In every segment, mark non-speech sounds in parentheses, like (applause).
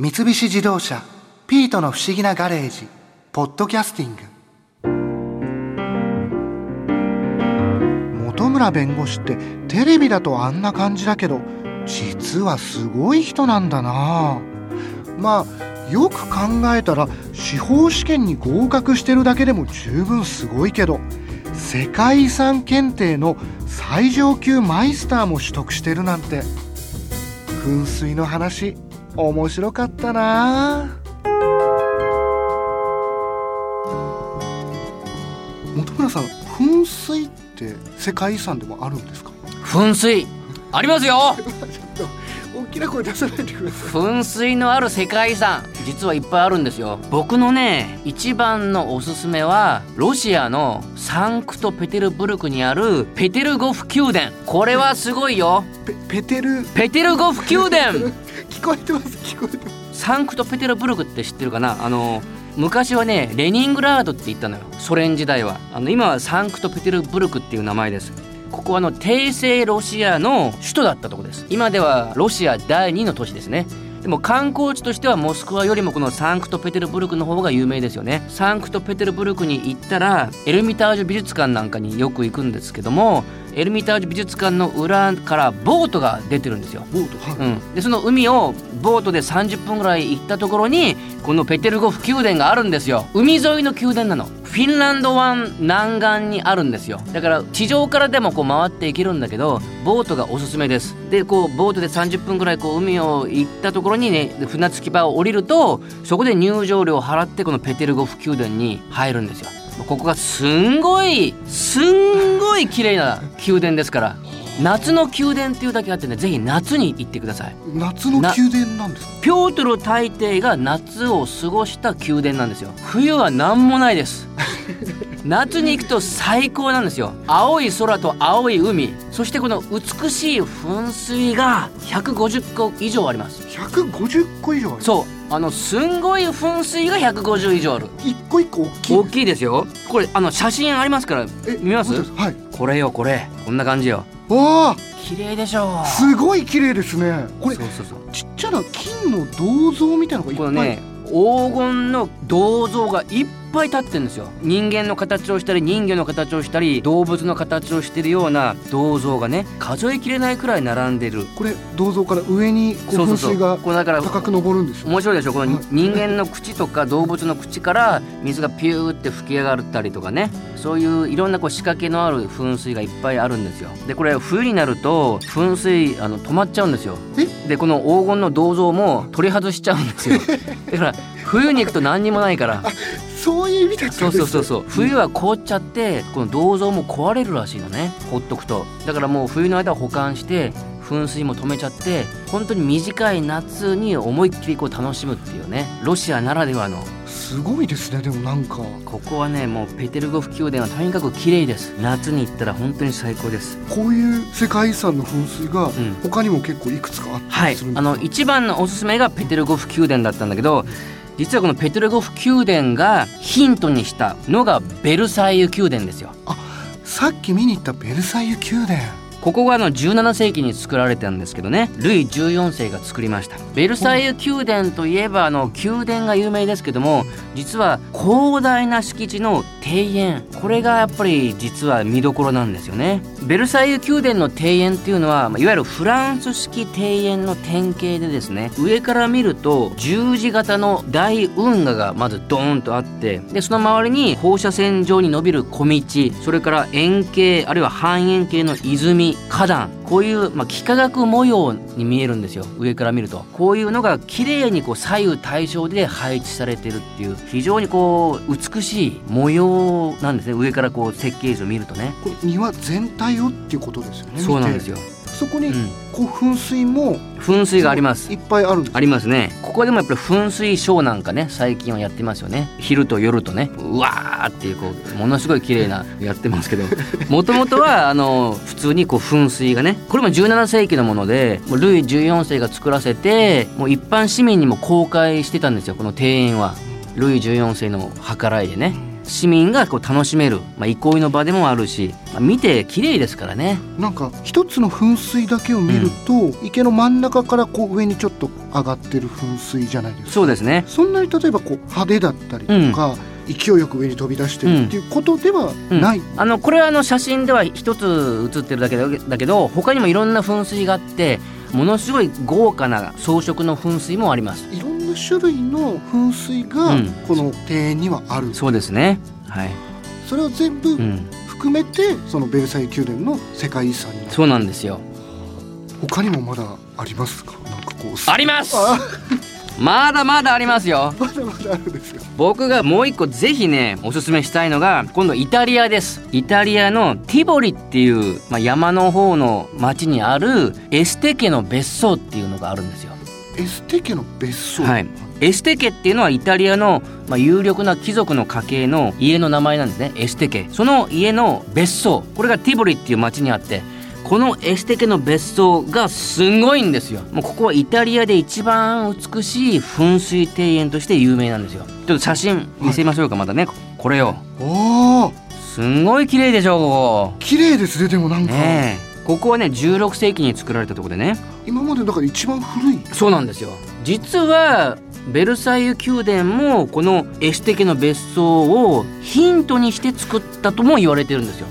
三菱自動車「ピートの不思議なガレージ」「ポッドキャスティング」本村弁護士ってテレビだとあんな感じだけど実はすごい人なんだな。まあよく考えたら司法試験に合格してるだけでも十分すごいけど世界遺産検定の最上級マイスターも取得してるなんて。噴水の話。面白かったな。本村さん噴水って世界遺産でもあるんですか？噴水。ありますよ。大きな声出さないでください。噴水のある世界遺産。実はいっぱいあるんですよ。僕のね一番のおすすめはロシアのサンクトペテルブルクにあるペテルゴフ宮殿。これはすごいよ。ペペテル？ペテルゴフ宮殿 (laughs) 聞こえてます聞こえてます。サンクトペテルブルクって知ってるかな？あの昔はねレニングラードって言ったのよ。ソ連時代は。あの今はサンクトペテルブルクっていう名前です。ここはあの帝政ロシアの首都だったとこです。今ではロシア第2の都市ですね。でも観光地としてはモスクワよりもこのサンクトペテルブルクの方が有名ですよね。サンクトペテルブルクに行ったらエルミタージュ美術館なんかによく行くんですけどもエルミタージュ美術館の裏からボートが出てるんですよ。ボートはい、うん、でその海をボートで30分ぐらい行ったところにこのペテルゴフ宮殿があるんですよ。海沿いの宮殿なのフィンランド湾南岸にあるんですよ。だから地上からでもこう回っていけるんだけどボートがおすすめです。でこうボートで30分ぐらいこう海を行ったところにね船着き場を降りるとそこで入場料を払ってこのペテルゴフ宮殿に入るんですよ。ここがすんごいすんごい綺麗な宮殿ですから。夏の宮殿っていうだけあってねぜひ夏に行ってください。夏の宮殿なんですか？ピョートル大帝が夏を過ごした宮殿なんですよ。冬は何もないです。(laughs) 夏に行くと最高なんですよ。青い空と青い海。そしてこの美しい噴水が150個以上あります。150個以上ある？そう。あのすんごい噴水が150以上ある。一個一個大きい大きいですよ。これあの写真ありますからえ見ます。はい。これよこれ。こんな感じよわあ。綺麗でしょすごい綺麗ですね。これちっちゃな金の銅像みたいなのがいっぱい。このね黄金の銅像がいっぱい立ってるんですよ。人間の形をしたり人魚の形をしたり動物の形をしてるような銅像がね数えきれないくらい並んでる。これ銅像から上にこう噴水がこうだから高く昇るんですよ。面白いでしょ？このはい。人間の口とか動物の口から水がピューって吹き上がったりとかね。そういういろんなこう仕掛けのある噴水がいっぱいあるんですよ。でこれ冬になると噴水あの止まっちゃうんですよでこの黄金の銅像も取り外しちゃうんですよ。(laughs) だから冬に行くと何にもないから。そういう意味だそうそうそうそう。冬は凍っちゃってこの銅像も壊れるらしいのね。ほっとくと。だからもう冬の間は保管して噴水も止めちゃって本当に短い夏に思いっきりこう楽しむっていうね。ロシアならではのすごいですねでもなんか。ここはねもうペテルゴフ宮殿はとにかく綺麗です。夏に行ったら本当に最高です。こういう世界遺産の噴水がん。他にも結構いくつかあったはいりするんですか、あの一番のおすすめがペテルゴフ宮殿だったんだけど実はこのペテルゴフ宮殿がヒントにしたのがベルサイユ宮殿ですよ。さっき見に行ったベルサイユ宮殿ここがあの17世紀に作られたんですけどね。ルイ14世が作りました。ベルサイユ宮殿といえばあの宮殿が有名ですけども実は広大な敷地の庭園。これがやっぱり実は見どころなんですよね。ベルサイユ宮殿の庭園っていうのはいわゆるフランス式庭園の典型でですね上から見ると十字型の大運河がまずドーンとあってでその周りに放射線状に伸びる小道それから円形あるいは半円形の泉花壇こういう、まあ、幾何学模様に見えるんですよ。上から見ると。こういうのが綺麗にこう左右対称で配置されてるっていう。非常にこう美しい模様なんですね。上からこう設計図を見るとね。これ庭全体をっていうことですよね。そうなんですよ。よ、そこにうん、こう噴水も噴水があります。いっぱいあるありますね。ここでもやっぱり噴水ショーなんかね最近はやってますよね。昼と夜とね。うわーっていうこうものすごい綺麗な (laughs) やってますけど。もともとはあの普通にこう噴水がねこれも17世紀のものでもうルイ14世が作らせてもう一般市民にも公開してたんですよこの庭園は。ルイ14世の計らいでね市民がこう楽しめる、まあ、憩いの場でもあるし、まあ、見て綺麗ですからね。なんか一つの噴水だけを見ると、池の真ん中からこう上にちょっと上がってる噴水じゃないですか。そうですね。そんなに例えばこう派手だったりとか、勢いよく上に飛び出してるっていうことではない、あのこれはあの写真では一つ写ってるだけだだけど他にもいろんな噴水があってものすごい豪華な装飾の噴水もあります。いろんな種類の噴水がうん。この庭園にはある、そうですね。はい、それを全部うん、含めてそのベルサイユ宮殿の世界遺産にそうなんですよ。他にもまだありますか？なんかこうあります。あ。(laughs) まだまだありますよ。まだまだあるんですよ。僕がもう一個ぜひねおすすめしたいのが今度イタリアです。イタリアのティボリっていう、まあ、山の方の町にあるエステ家の別荘っていうのがあるんですよエステ家の別荘。はい。エステ家っていうのはイタリアの、まあ、有力な貴族の家系の家の名前なんですね。エステ家。その家の別荘。これがティボリっていう町にあってこのエステ家の別荘がすごいんですよ。もうここはイタリアで一番美しい噴水庭園として有名なんですよ。ちょっと写真見せましょうかまたね。これよおー。すんごい綺麗でしょこ綺麗ですねでもなんこか、ねえ。ここはね16世紀に作られたところでね今までの中で一番古い？そうなんですよ。実はベルサイユ宮殿もこのエステ家の別荘をヒントにして作ったとも言われてるんですよ。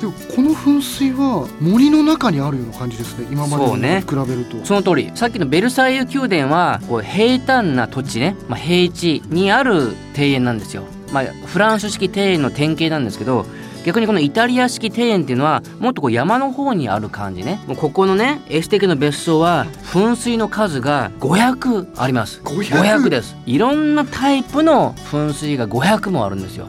でもこの噴水は森の中にあるような感じですね今までのそうね。比べると。その通り。さっきのベルサイユ宮殿はこう平坦な土地ね、まあ、平地にある庭園なんですよ、まあ、フランス式庭園の典型なんですけど逆にこのイタリア式庭園っていうのはもっとこう山の方にある感じね。もうここのねエステ家の別荘は噴水の数が500あります。500 500です。いろんなタイプの噴水が500もあるんですよ。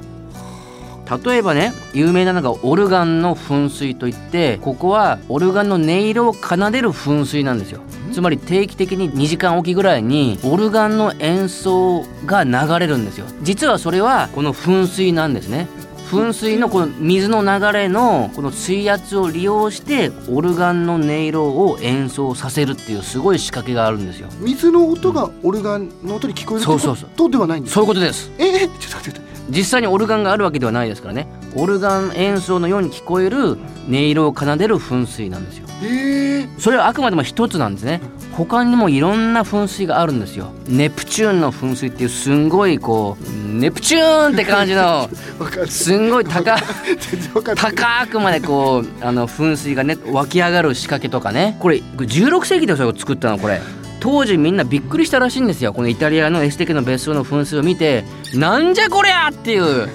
例えばね有名なのがオルガンの噴水といってここはオルガンの音色を奏でる噴水なんですよ。つまり定期的に2時間おきぐらいにオルガンの演奏が流れるんですよ。実はそれはこの噴水なんですね噴水のこの水の流れのこの水圧を利用してオルガンの音色を演奏させるっていうすごい仕掛けがあるんですよ。水の音がオルガンの音に聞こえるそうそうそう。ってことではないんですそういうことです。ええちょっと待って待って。実際にオルガンがあるわけではないですからねオルガン演奏のように聞こえる音色を奏でる噴水なんですよ。ええそれはあくまでも一つなんですね。他にもいろんな噴水があるんですよ。ネプチューンの噴水っていうすんごいこうネプチューンって感じの (laughs) すんごい高 (laughs) 高くまでこうあの噴水がね湧き上がる仕掛けとかね。これこれ16世紀でそれを作ったのこれ。当時みんなびっくりしたらしいんですよ。このイタリアのエステ家の別荘の噴水を見てなんじゃこりゃっていう。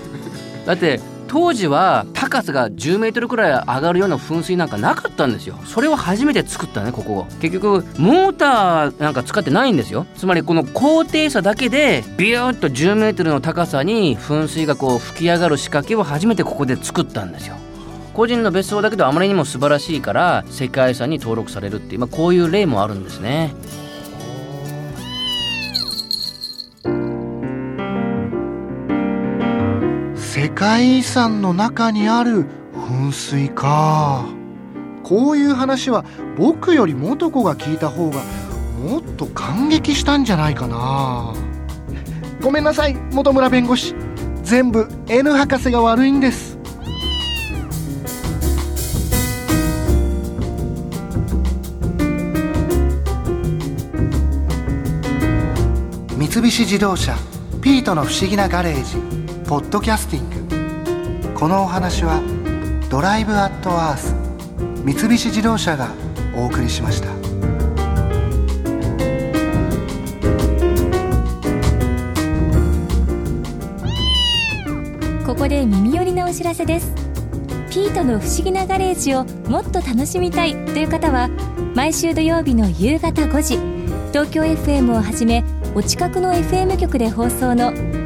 だって当時は高さが10メートルくらい上がるような噴水なんかなかったんですよ。それを初めて作ったねここ結局モーターなんか使ってないんですよ。つまりこの高低差だけでビューッと10メートルの高さに噴水がこう吹き上がる仕掛けを初めてここで作ったんですよ。個人の別荘だけどあまりにも素晴らしいから世界遺産に登録されるっていう、まあ、こういう例もあるんですね。世界遺産の中にある噴水か。こういう話は僕より元子が聞いた方がもっと感激したんじゃないかな。ごめんなさい本村弁護士。全部 N 博士が悪いんです。三菱自動車ピートの不思議なガレージ。ポッドキャスティング。このお話はドライブアットアース三菱自動車がお送りしました。ここで耳寄りなお知らせです。ピートの不思議なガレージをもっと楽しみたいという方は毎週土曜日の夕方5時東京 FM をはじめお近くの FM 局で放送の